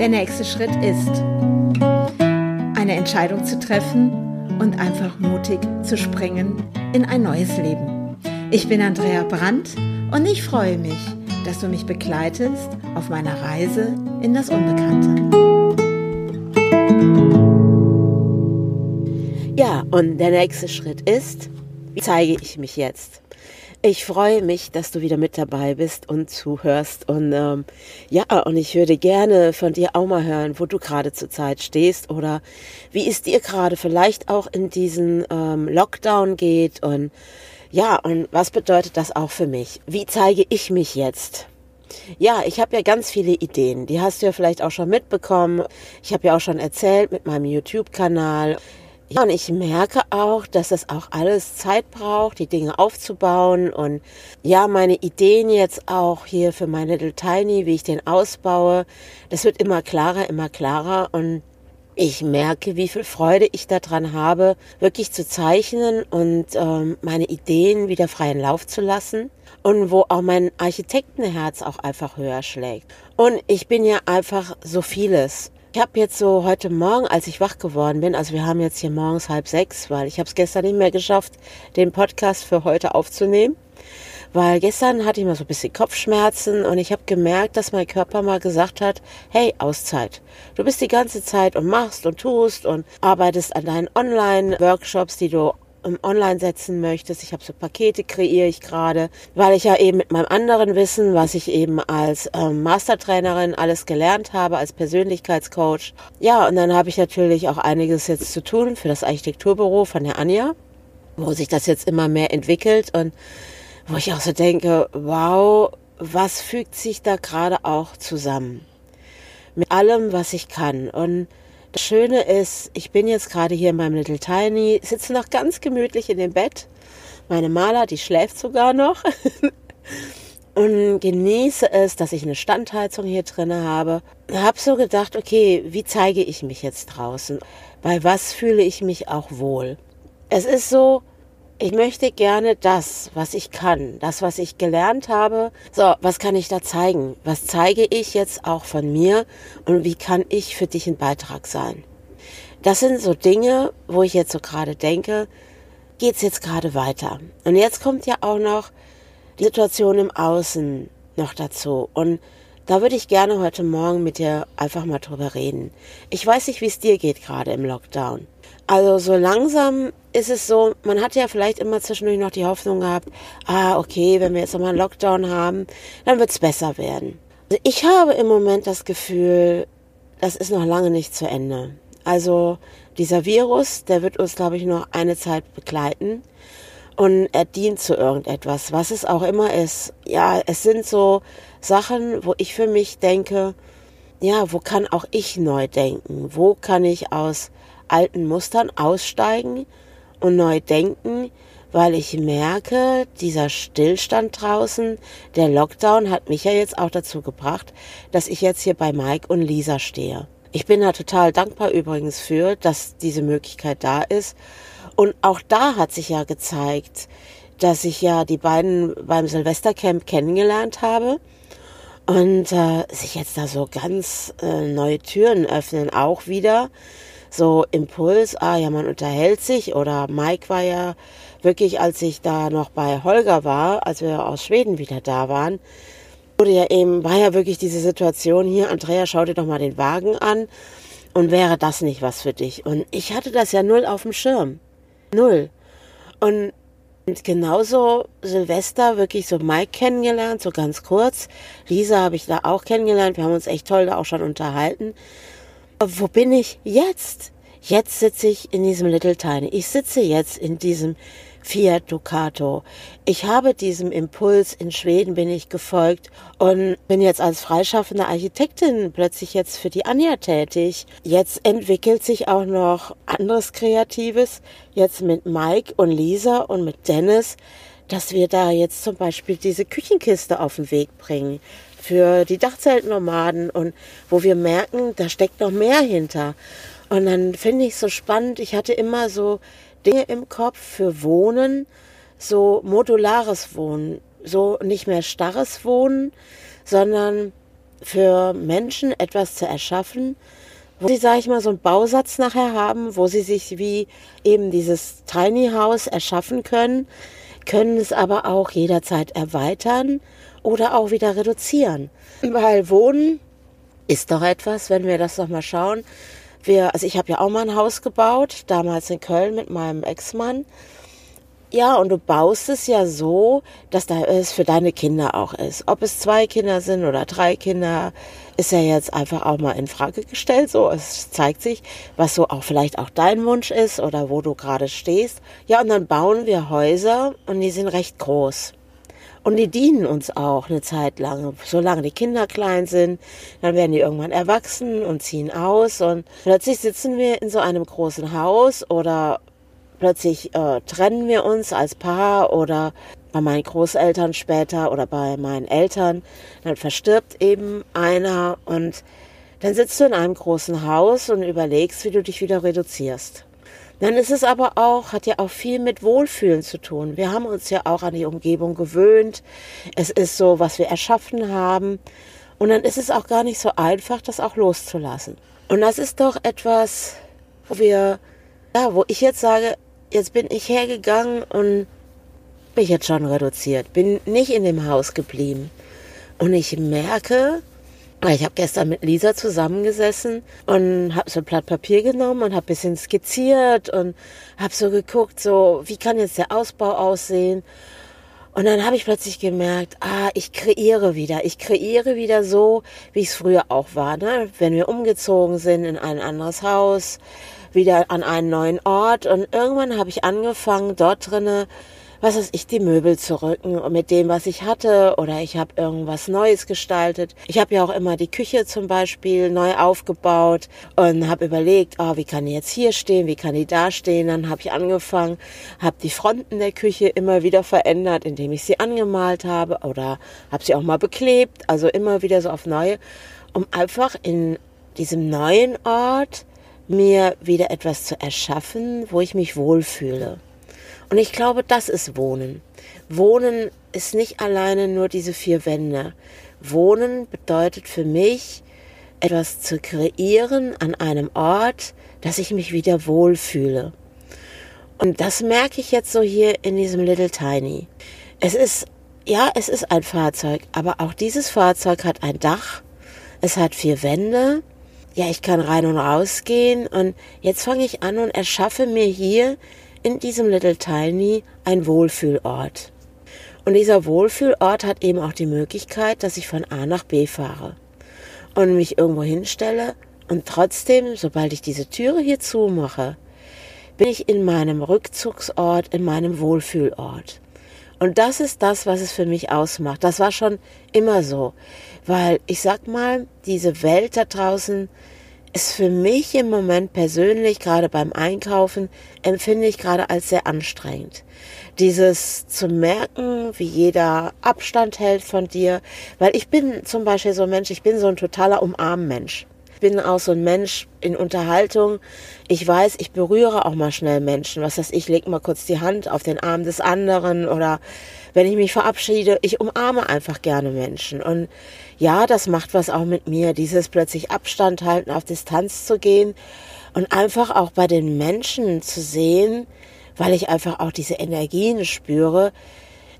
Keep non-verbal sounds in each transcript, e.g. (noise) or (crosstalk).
Der nächste Schritt ist, eine Entscheidung zu treffen und einfach mutig zu springen in ein neues Leben. Ich bin Andrea Brandt und ich freue mich, dass du mich begleitest auf meiner Reise in das Unbekannte. Ja, und der nächste Schritt ist, wie zeige ich mich jetzt? Ich freue mich, dass du wieder mit dabei bist und zuhörst. Und ähm, ja, und ich würde gerne von dir auch mal hören, wo du gerade zurzeit stehst oder wie es dir gerade vielleicht auch in diesen ähm, Lockdown geht. Und ja, und was bedeutet das auch für mich? Wie zeige ich mich jetzt? Ja, ich habe ja ganz viele Ideen. Die hast du ja vielleicht auch schon mitbekommen. Ich habe ja auch schon erzählt mit meinem YouTube-Kanal. Ja, und ich merke auch, dass es auch alles Zeit braucht, die Dinge aufzubauen und ja, meine Ideen jetzt auch hier für mein Little Tiny, wie ich den ausbaue, das wird immer klarer, immer klarer und ich merke, wie viel Freude ich daran habe, wirklich zu zeichnen und ähm, meine Ideen wieder freien Lauf zu lassen und wo auch mein Architektenherz auch einfach höher schlägt. Und ich bin ja einfach so vieles. Ich habe jetzt so heute Morgen, als ich wach geworden bin, also wir haben jetzt hier morgens halb sechs, weil ich habe es gestern nicht mehr geschafft, den Podcast für heute aufzunehmen. Weil gestern hatte ich mal so ein bisschen Kopfschmerzen und ich habe gemerkt, dass mein Körper mal gesagt hat, hey, Auszeit. Du bist die ganze Zeit und machst und tust und arbeitest an deinen Online-Workshops, die du online setzen möchtest. Ich habe so Pakete kreiere ich gerade, weil ich ja eben mit meinem anderen Wissen, was ich eben als ähm, Mastertrainerin alles gelernt habe, als Persönlichkeitscoach. Ja, und dann habe ich natürlich auch einiges jetzt zu tun für das Architekturbüro von der Anja, wo sich das jetzt immer mehr entwickelt und wo ich auch so denke, wow, was fügt sich da gerade auch zusammen? Mit allem, was ich kann. Und das Schöne ist, ich bin jetzt gerade hier in meinem Little Tiny, sitze noch ganz gemütlich in dem Bett. Meine Maler, die schläft sogar noch. (laughs) und genieße es, dass ich eine Standheizung hier drin habe. Hab so gedacht, okay, wie zeige ich mich jetzt draußen? Bei was fühle ich mich auch wohl? Es ist so, ich möchte gerne das, was ich kann, das, was ich gelernt habe. So, was kann ich da zeigen? Was zeige ich jetzt auch von mir und wie kann ich für dich ein Beitrag sein? Das sind so Dinge, wo ich jetzt so gerade denke, geht's jetzt gerade weiter? Und jetzt kommt ja auch noch die Situation im Außen noch dazu und da würde ich gerne heute Morgen mit dir einfach mal drüber reden. Ich weiß nicht, wie es dir geht gerade im Lockdown. Also so langsam ist es so, man hat ja vielleicht immer zwischendurch noch die Hoffnung gehabt, ah, okay, wenn wir jetzt nochmal einen Lockdown haben, dann wird es besser werden. Also ich habe im Moment das Gefühl, das ist noch lange nicht zu Ende. Also dieser Virus, der wird uns, glaube ich, noch eine Zeit begleiten. Und er dient zu irgendetwas, was es auch immer ist. Ja, es sind so Sachen, wo ich für mich denke, ja, wo kann auch ich neu denken? Wo kann ich aus alten Mustern aussteigen und neu denken, weil ich merke, dieser Stillstand draußen, der Lockdown hat mich ja jetzt auch dazu gebracht, dass ich jetzt hier bei Mike und Lisa stehe. Ich bin da total dankbar übrigens für, dass diese Möglichkeit da ist. Und auch da hat sich ja gezeigt, dass ich ja die beiden beim Silvestercamp kennengelernt habe und äh, sich jetzt da so ganz äh, neue Türen öffnen, auch wieder so Impuls, ah ja, man unterhält sich oder Mike war ja wirklich, als ich da noch bei Holger war, als wir aus Schweden wieder da waren, wurde ja eben, war ja wirklich diese Situation hier, Andrea, schau dir doch mal den Wagen an und wäre das nicht was für dich? Und ich hatte das ja null auf dem Schirm. Null. Und genauso Silvester wirklich so Mike kennengelernt, so ganz kurz. Lisa habe ich da auch kennengelernt. Wir haben uns echt toll da auch schon unterhalten wo bin ich jetzt? Jetzt sitze ich in diesem Little Tiny. Ich sitze jetzt in diesem Fiat Ducato. Ich habe diesem Impuls in Schweden bin ich gefolgt und bin jetzt als freischaffende Architektin plötzlich jetzt für die Anja tätig. Jetzt entwickelt sich auch noch anderes Kreatives. Jetzt mit Mike und Lisa und mit Dennis, dass wir da jetzt zum Beispiel diese Küchenkiste auf den Weg bringen für die Dachzeltnomaden und wo wir merken, da steckt noch mehr hinter. Und dann finde ich es so spannend. Ich hatte immer so Dinge im Kopf für Wohnen, so modulares Wohnen, so nicht mehr starres Wohnen, sondern für Menschen etwas zu erschaffen, wo sie, sage ich mal, so einen Bausatz nachher haben, wo sie sich wie eben dieses Tiny House erschaffen können, können es aber auch jederzeit erweitern oder auch wieder reduzieren. Weil Wohnen ist doch etwas, wenn wir das noch mal schauen. Wir, also ich habe ja auch mal ein Haus gebaut, damals in Köln mit meinem Ex-Mann. Ja, und du baust es ja so, dass da es für deine Kinder auch ist. Ob es zwei Kinder sind oder drei Kinder, ist ja jetzt einfach auch mal in Frage gestellt. So, es zeigt sich, was so auch vielleicht auch dein Wunsch ist oder wo du gerade stehst. Ja, und dann bauen wir Häuser und die sind recht groß. Und die dienen uns auch eine Zeit lang. Solange die Kinder klein sind, dann werden die irgendwann erwachsen und ziehen aus. Und plötzlich sitzen wir in so einem großen Haus oder plötzlich äh, trennen wir uns als Paar oder bei meinen Großeltern später oder bei meinen Eltern, dann verstirbt eben einer und dann sitzt du in einem großen Haus und überlegst, wie du dich wieder reduzierst. Dann ist es aber auch, hat ja auch viel mit Wohlfühlen zu tun. Wir haben uns ja auch an die Umgebung gewöhnt. Es ist so, was wir erschaffen haben. Und dann ist es auch gar nicht so einfach, das auch loszulassen. Und das ist doch etwas, wo wir, ja, wo ich jetzt sage, jetzt bin ich hergegangen und bin jetzt schon reduziert, bin nicht in dem Haus geblieben. Und ich merke, ich habe gestern mit Lisa zusammengesessen und habe so ein Blatt Papier genommen und habe bisschen skizziert und habe so geguckt, so wie kann jetzt der Ausbau aussehen. Und dann habe ich plötzlich gemerkt, ah, ich kreiere wieder. Ich kreiere wieder so, wie es früher auch war. Ne? Wenn wir umgezogen sind in ein anderes Haus, wieder an einen neuen Ort. Und irgendwann habe ich angefangen, dort drinnen was weiß ich, die Möbel zu rücken mit dem, was ich hatte oder ich habe irgendwas Neues gestaltet. Ich habe ja auch immer die Küche zum Beispiel neu aufgebaut und habe überlegt, oh, wie kann die jetzt hier stehen, wie kann die da stehen. Dann habe ich angefangen, habe die Fronten der Küche immer wieder verändert, indem ich sie angemalt habe oder habe sie auch mal beklebt, also immer wieder so auf neue, um einfach in diesem neuen Ort mir wieder etwas zu erschaffen, wo ich mich wohlfühle. Und ich glaube, das ist Wohnen. Wohnen ist nicht alleine nur diese vier Wände. Wohnen bedeutet für mich, etwas zu kreieren an einem Ort, dass ich mich wieder wohlfühle. Und das merke ich jetzt so hier in diesem Little Tiny. Es ist, ja, es ist ein Fahrzeug, aber auch dieses Fahrzeug hat ein Dach, es hat vier Wände, ja, ich kann rein und raus gehen und jetzt fange ich an und erschaffe mir hier in diesem Little Tiny ein Wohlfühlort. Und dieser Wohlfühlort hat eben auch die Möglichkeit, dass ich von A nach B fahre und mich irgendwo hinstelle und trotzdem, sobald ich diese Türe hier zumache, bin ich in meinem Rückzugsort, in meinem Wohlfühlort. Und das ist das, was es für mich ausmacht. Das war schon immer so. Weil ich sag mal, diese Welt da draußen ist für mich im Moment persönlich, gerade beim Einkaufen, empfinde ich gerade als sehr anstrengend. Dieses zu merken, wie jeder Abstand hält von dir, weil ich bin zum Beispiel so ein Mensch, ich bin so ein totaler Umarmmensch. Bin auch so ein Mensch in Unterhaltung. Ich weiß, ich berühre auch mal schnell Menschen. Was heißt, ich leg mal kurz die Hand auf den Arm des anderen oder wenn ich mich verabschiede, ich umarme einfach gerne Menschen. Und ja, das macht was auch mit mir, dieses plötzlich Abstand halten, auf Distanz zu gehen und einfach auch bei den Menschen zu sehen, weil ich einfach auch diese Energien spüre.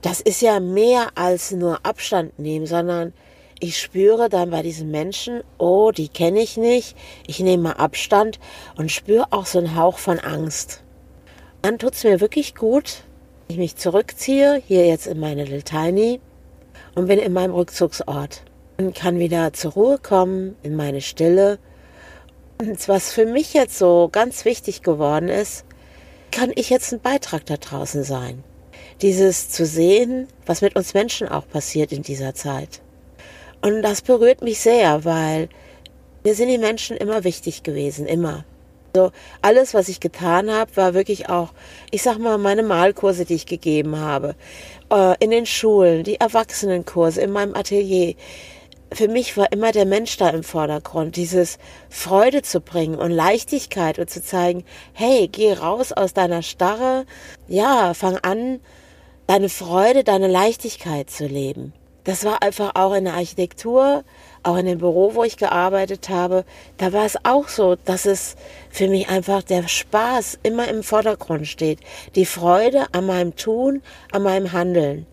Das ist ja mehr als nur Abstand nehmen, sondern ich spüre dann bei diesen Menschen, oh, die kenne ich nicht, ich nehme mal Abstand und spüre auch so einen Hauch von Angst. Dann tut's mir wirklich gut, ich mich zurückziehe, hier jetzt in meine Little Tiny und bin in meinem Rückzugsort und kann wieder zur Ruhe kommen in meine Stille. Und was für mich jetzt so ganz wichtig geworden ist, kann ich jetzt ein Beitrag da draußen sein. Dieses zu sehen, was mit uns Menschen auch passiert in dieser Zeit. Und das berührt mich sehr, weil mir sind die Menschen immer wichtig gewesen, immer. So alles, was ich getan habe, war wirklich auch, ich sag mal, meine Malkurse, die ich gegeben habe, äh, in den Schulen, die Erwachsenenkurse, in meinem Atelier für mich war immer der Mensch da im Vordergrund, dieses Freude zu bringen und Leichtigkeit und zu zeigen, hey, geh raus aus deiner Starre, ja, fang an, deine Freude, deine Leichtigkeit zu leben. Das war einfach auch in der Architektur, auch in dem Büro, wo ich gearbeitet habe, da war es auch so, dass es für mich einfach der Spaß immer im Vordergrund steht. Die Freude an meinem Tun, an meinem Handeln.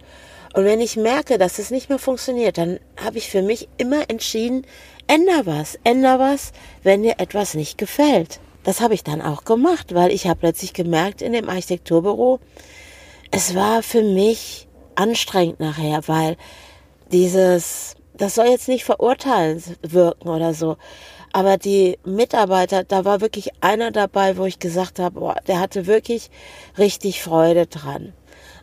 Und wenn ich merke, dass es nicht mehr funktioniert, dann habe ich für mich immer entschieden, änder was, änder was, wenn dir etwas nicht gefällt. Das habe ich dann auch gemacht, weil ich habe plötzlich gemerkt in dem Architekturbüro, es war für mich anstrengend nachher, weil dieses, das soll jetzt nicht verurteilend wirken oder so, aber die Mitarbeiter, da war wirklich einer dabei, wo ich gesagt habe, boah, der hatte wirklich richtig Freude dran.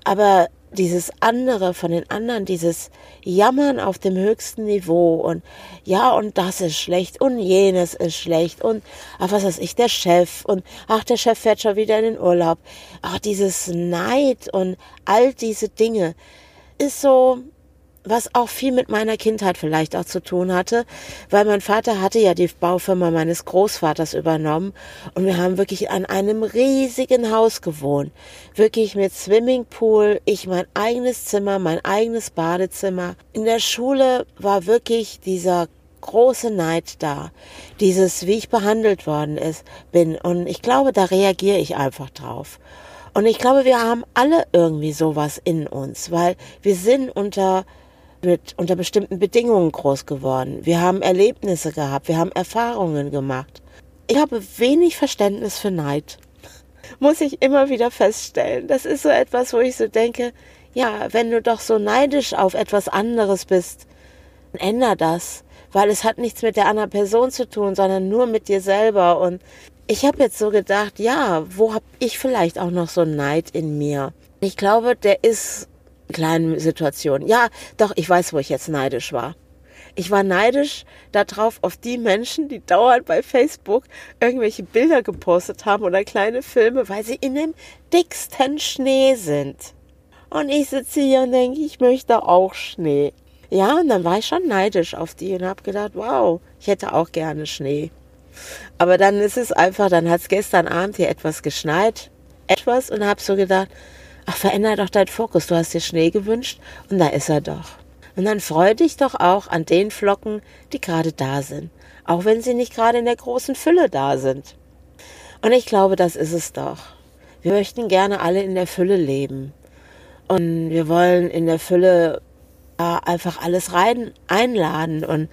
Aber dieses andere von den anderen, dieses Jammern auf dem höchsten Niveau und ja, und das ist schlecht und jenes ist schlecht und ach, was weiß ich, der Chef und ach, der Chef fährt schon wieder in den Urlaub. Ach, dieses Neid und all diese Dinge ist so, was auch viel mit meiner Kindheit vielleicht auch zu tun hatte, weil mein Vater hatte ja die Baufirma meines Großvaters übernommen und wir haben wirklich an einem riesigen Haus gewohnt. Wirklich mit Swimmingpool, ich mein eigenes Zimmer, mein eigenes Badezimmer. In der Schule war wirklich dieser große Neid da. Dieses, wie ich behandelt worden ist, bin. Und ich glaube, da reagiere ich einfach drauf. Und ich glaube, wir haben alle irgendwie sowas in uns, weil wir sind unter mit unter bestimmten Bedingungen groß geworden. Wir haben Erlebnisse gehabt, wir haben Erfahrungen gemacht. Ich habe wenig Verständnis für Neid. (laughs) Muss ich immer wieder feststellen. Das ist so etwas, wo ich so denke, ja, wenn du doch so neidisch auf etwas anderes bist, änder das, weil es hat nichts mit der anderen Person zu tun, sondern nur mit dir selber. Und ich habe jetzt so gedacht, ja, wo habe ich vielleicht auch noch so Neid in mir? Ich glaube, der ist kleinen Situationen. Ja, doch, ich weiß, wo ich jetzt neidisch war. Ich war neidisch darauf, auf die Menschen, die dauernd bei Facebook irgendwelche Bilder gepostet haben oder kleine Filme, weil sie in dem dicksten Schnee sind. Und ich sitze hier und denke, ich möchte auch Schnee. Ja, und dann war ich schon neidisch auf die und habe gedacht, wow, ich hätte auch gerne Schnee. Aber dann ist es einfach, dann hat es gestern Abend hier etwas geschneit, etwas, und habe so gedacht, ach, veränder doch deinen Fokus. Du hast dir Schnee gewünscht und da ist er doch. Und dann freu dich doch auch an den Flocken, die gerade da sind. Auch wenn sie nicht gerade in der großen Fülle da sind. Und ich glaube, das ist es doch. Wir möchten gerne alle in der Fülle leben. Und wir wollen in der Fülle ja, einfach alles rein einladen. Und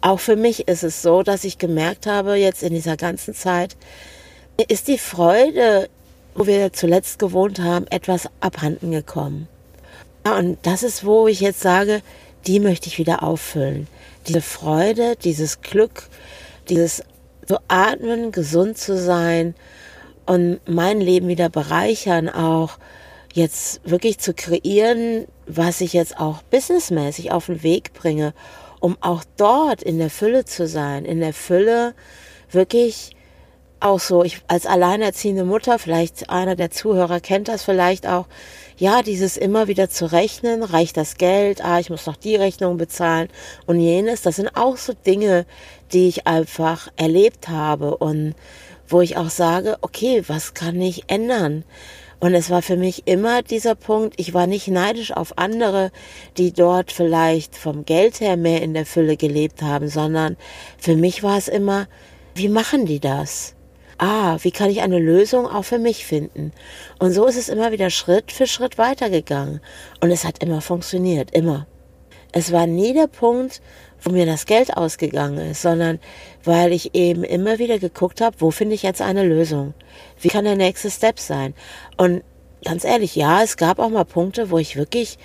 auch für mich ist es so, dass ich gemerkt habe, jetzt in dieser ganzen Zeit, ist die Freude wo wir zuletzt gewohnt haben, etwas abhanden gekommen. Und das ist, wo ich jetzt sage, die möchte ich wieder auffüllen. Diese Freude, dieses Glück, dieses so atmen, gesund zu sein und mein Leben wieder bereichern, auch jetzt wirklich zu kreieren, was ich jetzt auch businessmäßig auf den Weg bringe, um auch dort in der Fülle zu sein, in der Fülle wirklich auch so, ich als alleinerziehende Mutter, vielleicht einer der Zuhörer kennt das vielleicht auch, ja, dieses immer wieder zu rechnen, reicht das Geld, ah, ich muss noch die Rechnung bezahlen und jenes, das sind auch so Dinge, die ich einfach erlebt habe und wo ich auch sage, okay, was kann ich ändern? Und es war für mich immer dieser Punkt, ich war nicht neidisch auf andere, die dort vielleicht vom Geld her mehr in der Fülle gelebt haben, sondern für mich war es immer, wie machen die das? Ah, wie kann ich eine Lösung auch für mich finden? Und so ist es immer wieder Schritt für Schritt weitergegangen. Und es hat immer funktioniert, immer. Es war nie der Punkt, wo mir das Geld ausgegangen ist, sondern weil ich eben immer wieder geguckt habe, wo finde ich jetzt eine Lösung? Wie kann der nächste Step sein? Und ganz ehrlich, ja, es gab auch mal Punkte, wo ich wirklich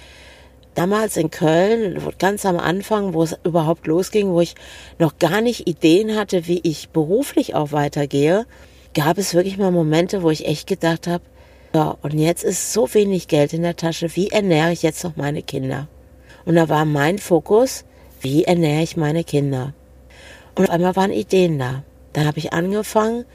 damals in Köln, ganz am Anfang, wo es überhaupt losging, wo ich noch gar nicht Ideen hatte, wie ich beruflich auch weitergehe, gab es wirklich mal Momente, wo ich echt gedacht habe, ja, und jetzt ist so wenig Geld in der Tasche, wie ernähre ich jetzt noch meine Kinder? Und da war mein Fokus, wie ernähre ich meine Kinder? Und auf einmal waren Ideen da. Dann habe ich angefangen,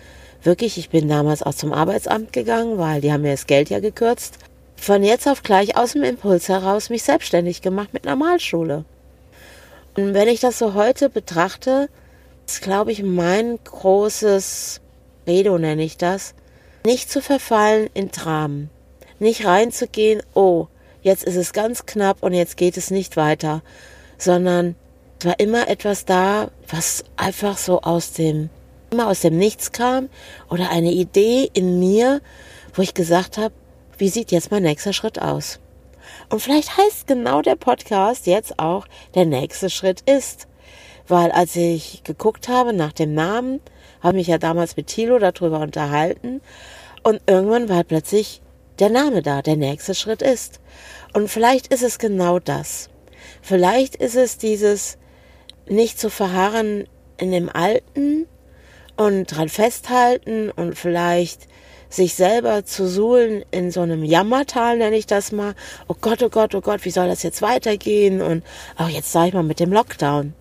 wirklich, ich bin damals auch zum Arbeitsamt gegangen, weil die haben mir das Geld ja gekürzt von jetzt auf gleich aus dem Impuls heraus mich selbstständig gemacht mit Normalschule. Und wenn ich das so heute betrachte, ist, glaube ich, mein großes Redo nenne ich das, nicht zu verfallen in Dramen. Nicht reinzugehen, oh, jetzt ist es ganz knapp und jetzt geht es nicht weiter, sondern es war immer etwas da, was einfach so aus dem, immer aus dem Nichts kam oder eine Idee in mir, wo ich gesagt habe, wie sieht jetzt mein nächster Schritt aus? Und vielleicht heißt genau der Podcast jetzt auch, der nächste Schritt ist. Weil als ich geguckt habe nach dem Namen, habe mich ja damals mit Thilo darüber unterhalten und irgendwann war plötzlich der Name da, der nächste Schritt ist. Und vielleicht ist es genau das. Vielleicht ist es dieses nicht zu verharren in dem Alten und dran festhalten und vielleicht sich selber zu suhlen in so einem Jammertal, nenne ich das mal. Oh Gott, oh Gott, oh Gott, wie soll das jetzt weitergehen? Und auch jetzt sage ich mal mit dem Lockdown.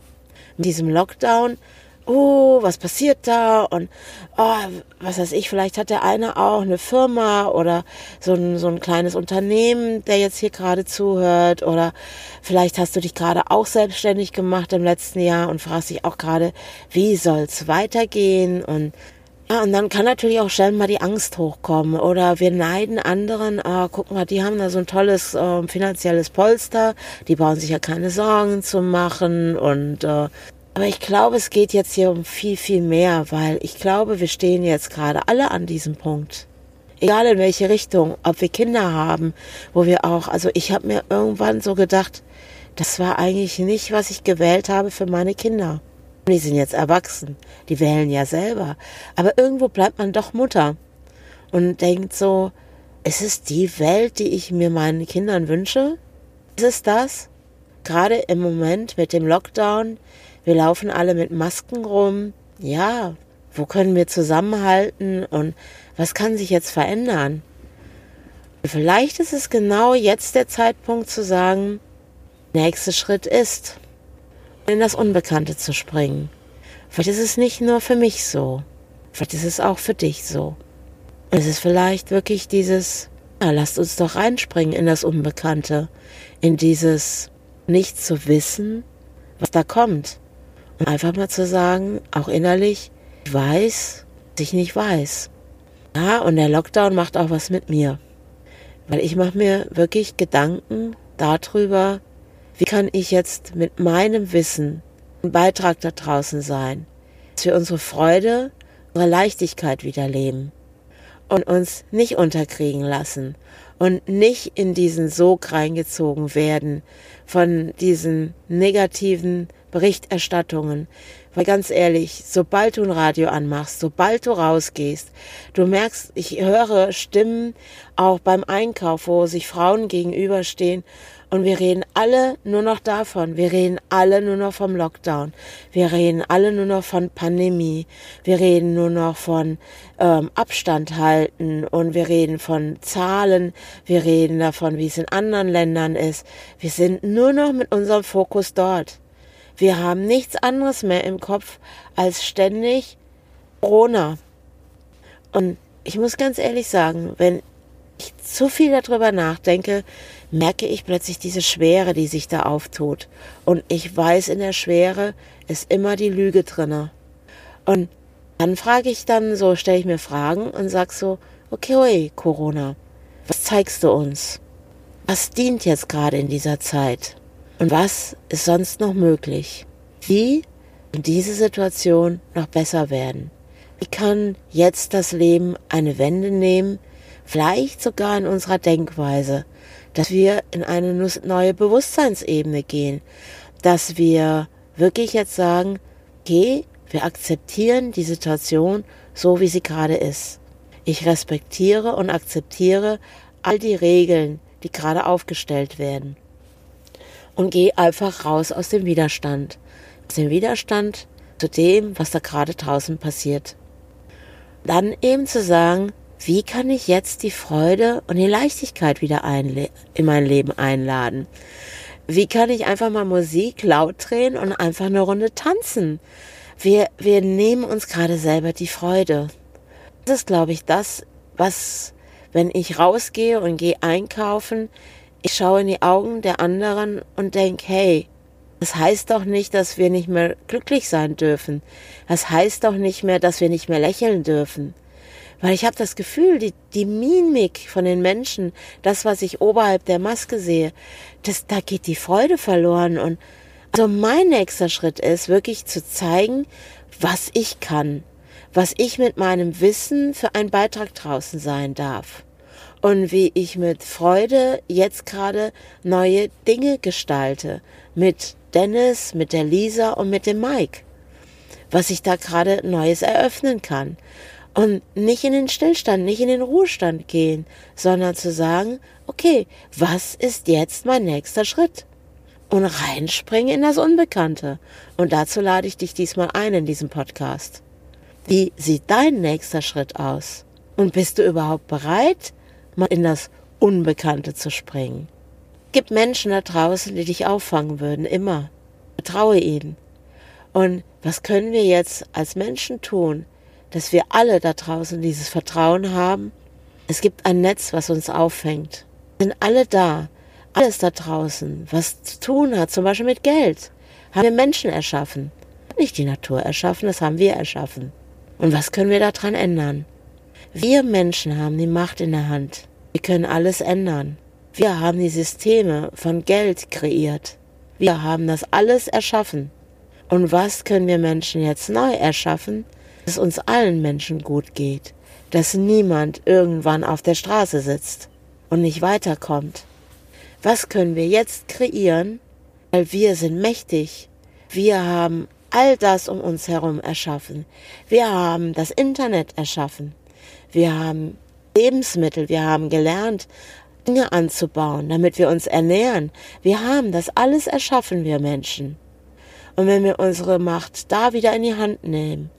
Mit diesem Lockdown oh, was passiert da? Und oh, was weiß ich, vielleicht hat der eine auch eine Firma oder so ein, so ein kleines Unternehmen, der jetzt hier gerade zuhört. Oder vielleicht hast du dich gerade auch selbstständig gemacht im letzten Jahr und fragst dich auch gerade, wie soll's weitergehen? Und ja, und dann kann natürlich auch schnell mal die Angst hochkommen oder wir neiden anderen, ah, guck mal, die haben da so ein tolles äh, finanzielles Polster, die brauchen sich ja keine Sorgen zu machen und äh, aber ich glaube, es geht jetzt hier um viel, viel mehr, weil ich glaube, wir stehen jetzt gerade alle an diesem Punkt. Egal in welche Richtung, ob wir Kinder haben, wo wir auch, also ich habe mir irgendwann so gedacht, das war eigentlich nicht, was ich gewählt habe für meine Kinder. Die sind jetzt erwachsen, die wählen ja selber. Aber irgendwo bleibt man doch Mutter und denkt so, ist es die Welt, die ich mir meinen Kindern wünsche? Ist es das? Gerade im Moment mit dem Lockdown, wir laufen alle mit Masken rum. Ja, wo können wir zusammenhalten und was kann sich jetzt verändern? Vielleicht ist es genau jetzt der Zeitpunkt zu sagen, nächster Schritt ist, in das Unbekannte zu springen. Vielleicht ist es nicht nur für mich so, vielleicht ist es auch für dich so. es ist vielleicht wirklich dieses, ja, lasst uns doch reinspringen in das Unbekannte, in dieses nicht zu wissen, was da kommt. Einfach mal zu sagen, auch innerlich, ich weiß, dass ich nicht weiß. Ja, und der Lockdown macht auch was mit mir. Weil ich mache mir wirklich Gedanken darüber, wie kann ich jetzt mit meinem Wissen ein Beitrag da draußen sein, dass wir unsere Freude, unsere Leichtigkeit wieder leben und uns nicht unterkriegen lassen und nicht in diesen Sog reingezogen werden von diesen negativen Berichterstattungen. Weil ganz ehrlich, sobald du ein Radio anmachst, sobald du rausgehst, du merkst, ich höre Stimmen auch beim Einkauf, wo sich Frauen gegenüberstehen und wir reden alle nur noch davon. Wir reden alle nur noch vom Lockdown. Wir reden alle nur noch von Pandemie. Wir reden nur noch von ähm, Abstand halten und wir reden von Zahlen. Wir reden davon, wie es in anderen Ländern ist. Wir sind nur noch mit unserem Fokus dort. Wir haben nichts anderes mehr im Kopf als ständig Corona. Und ich muss ganz ehrlich sagen, wenn ich zu viel darüber nachdenke, merke ich plötzlich diese Schwere, die sich da auftut. Und ich weiß, in der Schwere ist immer die Lüge drinne. Und dann frage ich dann so, stelle ich mir Fragen und sag so, okay, oi, Corona, was zeigst du uns? Was dient jetzt gerade in dieser Zeit? Und was ist sonst noch möglich? Wie kann diese Situation noch besser werden? Wie kann jetzt das Leben eine Wende nehmen, vielleicht sogar in unserer Denkweise, dass wir in eine neue Bewusstseinsebene gehen, dass wir wirklich jetzt sagen, okay, wir akzeptieren die Situation so, wie sie gerade ist. Ich respektiere und akzeptiere all die Regeln, die gerade aufgestellt werden und geh einfach raus aus dem Widerstand. Aus dem Widerstand zu dem, was da gerade draußen passiert. Dann eben zu sagen, wie kann ich jetzt die Freude und die Leichtigkeit wieder in mein Leben einladen? Wie kann ich einfach mal Musik laut drehen und einfach eine Runde tanzen? Wir, wir nehmen uns gerade selber die Freude. Das ist, glaube ich, das, was, wenn ich rausgehe und gehe einkaufen, ich schaue in die Augen der anderen und denke, hey, das heißt doch nicht, dass wir nicht mehr glücklich sein dürfen. Das heißt doch nicht mehr, dass wir nicht mehr lächeln dürfen. Weil ich habe das Gefühl, die, die Mimik von den Menschen, das, was ich oberhalb der Maske sehe, das, da geht die Freude verloren. Und also mein nächster Schritt ist, wirklich zu zeigen, was ich kann, was ich mit meinem Wissen für einen Beitrag draußen sein darf. Und wie ich mit Freude jetzt gerade neue Dinge gestalte. Mit Dennis, mit der Lisa und mit dem Mike. Was ich da gerade Neues eröffnen kann. Und nicht in den Stillstand, nicht in den Ruhestand gehen, sondern zu sagen, okay, was ist jetzt mein nächster Schritt? Und reinspringen in das Unbekannte. Und dazu lade ich dich diesmal ein in diesem Podcast. Wie sieht dein nächster Schritt aus? Und bist du überhaupt bereit, mal in das Unbekannte zu springen? Gibt Menschen da draußen, die dich auffangen würden, immer. Vertraue ihnen. Und was können wir jetzt als Menschen tun, dass wir alle da draußen dieses Vertrauen haben. Es gibt ein Netz, was uns auffängt. Sind alle da. Alles da draußen, was zu tun hat, zum Beispiel mit Geld, haben wir Menschen erschaffen. Nicht die Natur erschaffen, das haben wir erschaffen. Und was können wir daran ändern? Wir Menschen haben die Macht in der Hand. Wir können alles ändern. Wir haben die Systeme von Geld kreiert. Wir haben das alles erschaffen. Und was können wir Menschen jetzt neu erschaffen? Dass uns allen Menschen gut geht, dass niemand irgendwann auf der Straße sitzt und nicht weiterkommt. Was können wir jetzt kreieren? Weil wir sind mächtig. Wir haben all das um uns herum erschaffen. Wir haben das Internet erschaffen. Wir haben Lebensmittel. Wir haben gelernt, Dinge anzubauen, damit wir uns ernähren. Wir haben das alles erschaffen, wir Menschen. Und wenn wir unsere Macht da wieder in die Hand nehmen,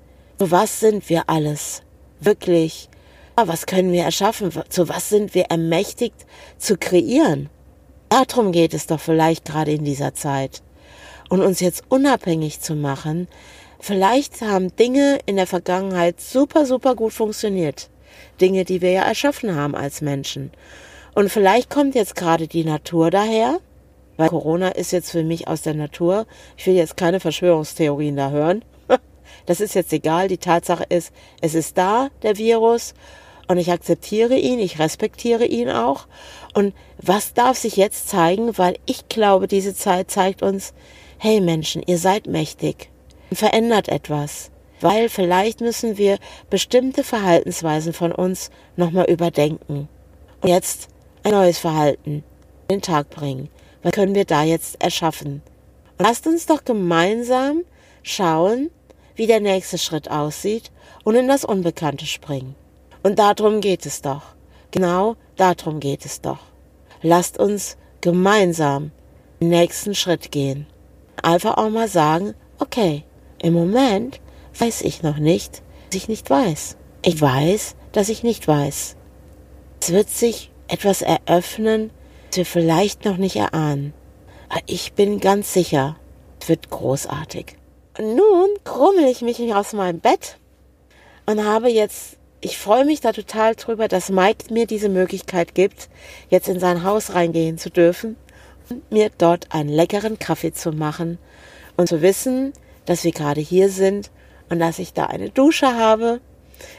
was sind wir alles? Wirklich. Was können wir erschaffen? Zu was sind wir ermächtigt zu kreieren? Darum geht es doch vielleicht gerade in dieser Zeit. Und uns jetzt unabhängig zu machen, vielleicht haben Dinge in der Vergangenheit super, super gut funktioniert. Dinge, die wir ja erschaffen haben als Menschen. Und vielleicht kommt jetzt gerade die Natur daher, weil Corona ist jetzt für mich aus der Natur. Ich will jetzt keine Verschwörungstheorien da hören. Das ist jetzt egal. Die Tatsache ist, es ist da, der Virus. Und ich akzeptiere ihn, ich respektiere ihn auch. Und was darf sich jetzt zeigen? Weil ich glaube, diese Zeit zeigt uns, hey Menschen, ihr seid mächtig. Verändert etwas. Weil vielleicht müssen wir bestimmte Verhaltensweisen von uns nochmal überdenken. Und jetzt ein neues Verhalten in den Tag bringen. Was können wir da jetzt erschaffen? Und lasst uns doch gemeinsam schauen, wie der nächste Schritt aussieht und in das Unbekannte springen. Und darum geht es doch. Genau darum geht es doch. Lasst uns gemeinsam den nächsten Schritt gehen. Einfach auch mal sagen, okay, im Moment weiß ich noch nicht, dass ich nicht weiß. Ich weiß, dass ich nicht weiß. Es wird sich etwas eröffnen, das wir vielleicht noch nicht erahnen. Aber ich bin ganz sicher, es wird großartig. Nun krummel ich mich aus meinem Bett und habe jetzt, ich freue mich da total drüber, dass Mike mir diese Möglichkeit gibt, jetzt in sein Haus reingehen zu dürfen und mir dort einen leckeren Kaffee zu machen und zu wissen, dass wir gerade hier sind und dass ich da eine Dusche habe,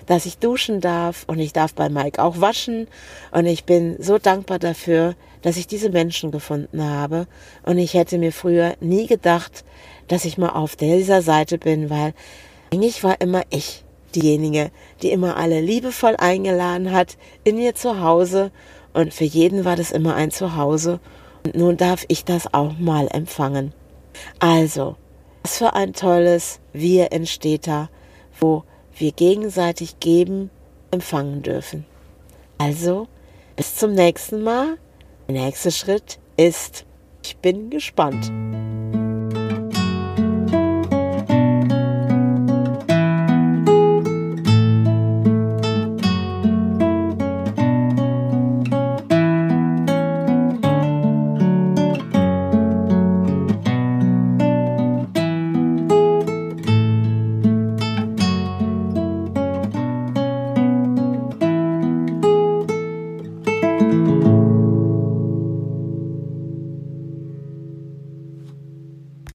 dass ich duschen darf und ich darf bei Mike auch waschen und ich bin so dankbar dafür, dass ich diese Menschen gefunden habe und ich hätte mir früher nie gedacht, dass ich mal auf dieser Seite bin, weil eigentlich war immer ich diejenige, die immer alle liebevoll eingeladen hat in ihr Zuhause und für jeden war das immer ein Zuhause und nun darf ich das auch mal empfangen. Also, was für ein tolles Wir entsteht da, wo wir gegenseitig geben, empfangen dürfen. Also, bis zum nächsten Mal. Der nächste Schritt ist, ich bin gespannt.